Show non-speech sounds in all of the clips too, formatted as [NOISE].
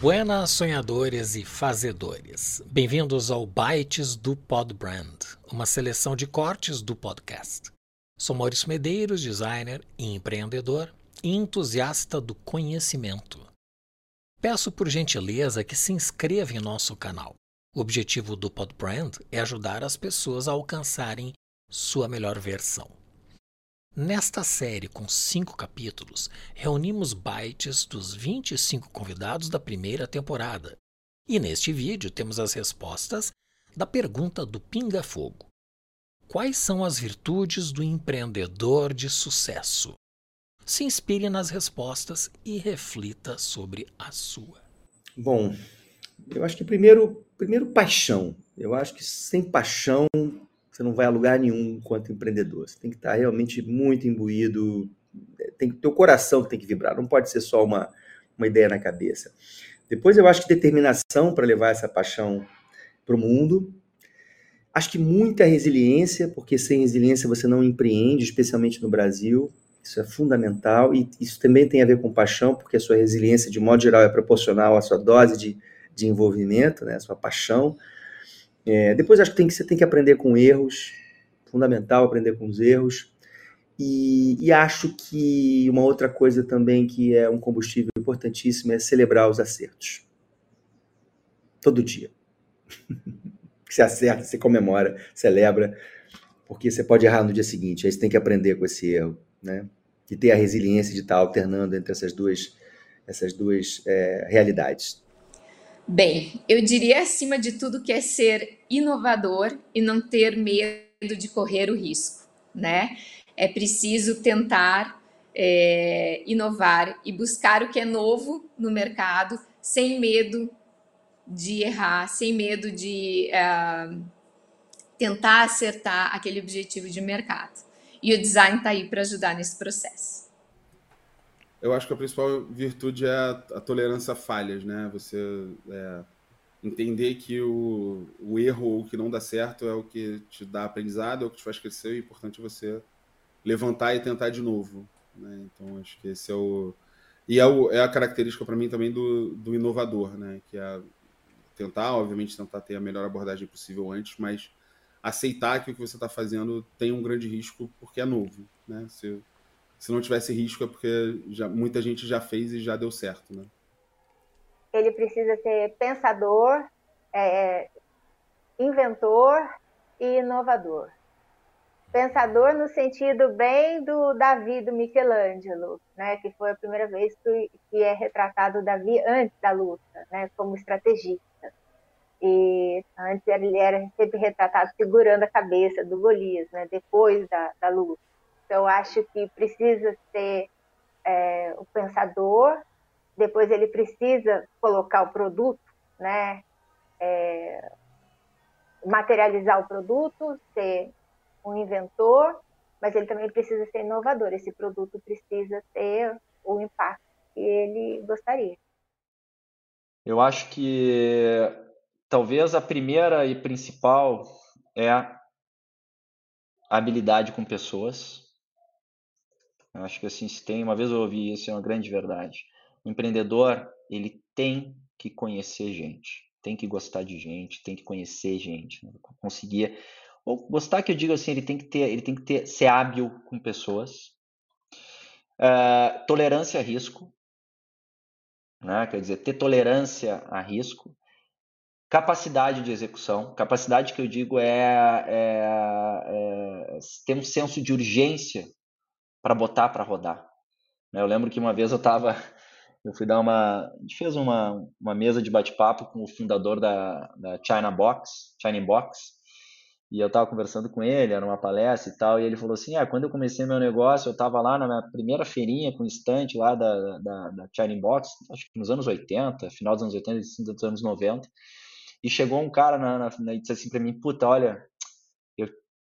Buenas sonhadores e fazedores. Bem-vindos ao Bytes do Podbrand, uma seleção de cortes do podcast. Sou Maurício Medeiros, designer e empreendedor e entusiasta do conhecimento. Peço por gentileza que se inscreva em nosso canal. O objetivo do Podbrand é ajudar as pessoas a alcançarem sua melhor versão. Nesta série com cinco capítulos, reunimos bytes dos 25 convidados da primeira temporada. E neste vídeo temos as respostas da pergunta do Pinga Fogo: Quais são as virtudes do empreendedor de sucesso? Se inspire nas respostas e reflita sobre a sua. Bom, eu acho que primeiro, primeiro paixão. Eu acho que sem paixão você não vai a lugar nenhum enquanto empreendedor. Você tem que estar realmente muito imbuído, tem que o coração tem que vibrar, não pode ser só uma, uma ideia na cabeça. Depois eu acho que determinação para levar essa paixão para o mundo. Acho que muita resiliência, porque sem resiliência você não empreende, especialmente no Brasil. Isso é fundamental e isso também tem a ver com paixão, porque a sua resiliência, de modo geral, é proporcional à sua dose de, de envolvimento, né, sua paixão. É, depois acho que, tem que você tem que aprender com erros, fundamental aprender com os erros. E, e, acho que uma outra coisa também que é um combustível importantíssimo é celebrar os acertos. Todo dia. [LAUGHS] você acerta, você comemora, celebra, porque você pode errar no dia seguinte. Aí você tem que aprender com esse erro, né? E ter a resiliência de estar alternando entre essas duas, essas duas é, realidades. Bem, eu diria acima de tudo que é ser inovador e não ter medo de correr o risco, né? É preciso tentar é, inovar e buscar o que é novo no mercado sem medo de errar, sem medo de uh, tentar acertar aquele objetivo de mercado. E o design está aí para ajudar nesse processo. Eu acho que a principal virtude é a, a tolerância a falhas, né? Você é, entender que o, o erro ou o que não dá certo é o que te dá aprendizado, é o que te faz crescer, e é importante você levantar e tentar de novo. Né? Então, acho que esse é o. E é, o, é a característica para mim também do, do inovador, né? Que é tentar, obviamente, tentar ter a melhor abordagem possível antes, mas aceitar que o que você está fazendo tem um grande risco porque é novo, né? Se, se não tivesse risco é porque já, muita gente já fez e já deu certo, né? Ele precisa ser pensador, é, inventor e inovador. Pensador no sentido bem do Davi, do Michelangelo, né, que foi a primeira vez que, é retratado Davi antes da luta, né, como estrategista. E antes ele era sempre retratado segurando a cabeça do Golias, né, depois da, da luta. Então, acho que precisa ser é, o pensador, depois ele precisa colocar o produto, né? É, materializar o produto, ser um inventor, mas ele também precisa ser inovador. Esse produto precisa ter o impacto que ele gostaria. Eu acho que talvez a primeira e principal é a habilidade com pessoas. Acho que assim, se tem, uma vez eu ouvi isso, é uma grande verdade. O empreendedor, ele tem que conhecer gente, tem que gostar de gente, tem que conhecer gente, né? conseguir ou gostar que eu digo assim, ele tem que ter, ele tem que ter, ser hábil com pessoas, uh, tolerância a risco, né? quer dizer, ter tolerância a risco, capacidade de execução, capacidade que eu digo é, é, é ter um senso de urgência para botar para rodar. Né, eu lembro que uma vez eu estava, [LAUGHS] eu fui dar uma, a gente fez uma, uma mesa de bate-papo com o fundador da, da China Box, China Box, e eu estava conversando com ele, era uma palestra e tal, e ele falou assim, ah, quando eu comecei meu negócio, eu estava lá na minha primeira feirinha com estante lá da, da, da China Box, acho que nos anos 80, final dos anos 80, dos anos 90, e chegou um cara na, na, e disse assim para mim, puta, olha,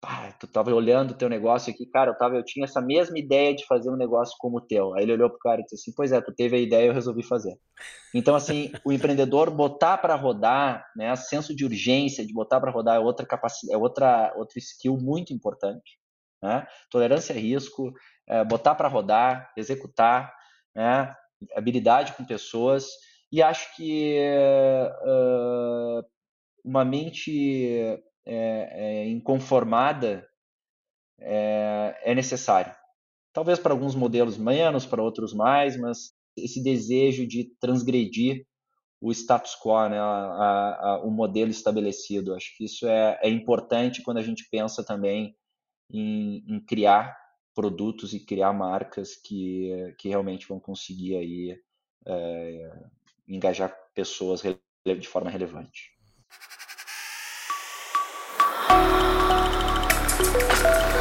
ah, tu tava olhando o teu negócio aqui, cara, eu, tava, eu tinha essa mesma ideia de fazer um negócio como o teu. Aí ele olhou pro cara e disse assim, pois é, tu teve a ideia, eu resolvi fazer. Então, assim, o empreendedor botar para rodar, né, senso de urgência de botar para rodar é outra capacidade, é outra, outra skill muito importante, né? Tolerância a risco, é, botar para rodar, executar, né? Habilidade com pessoas, E acho que uh, uma mente é, é, inconformada é, é necessário. Talvez para alguns modelos menos, para outros mais, mas esse desejo de transgredir o status quo, né, a, a, o modelo estabelecido. Acho que isso é, é importante quando a gente pensa também em, em, criar produtos e criar marcas que, que realmente vão conseguir aí é, engajar pessoas de forma relevante. Thank you.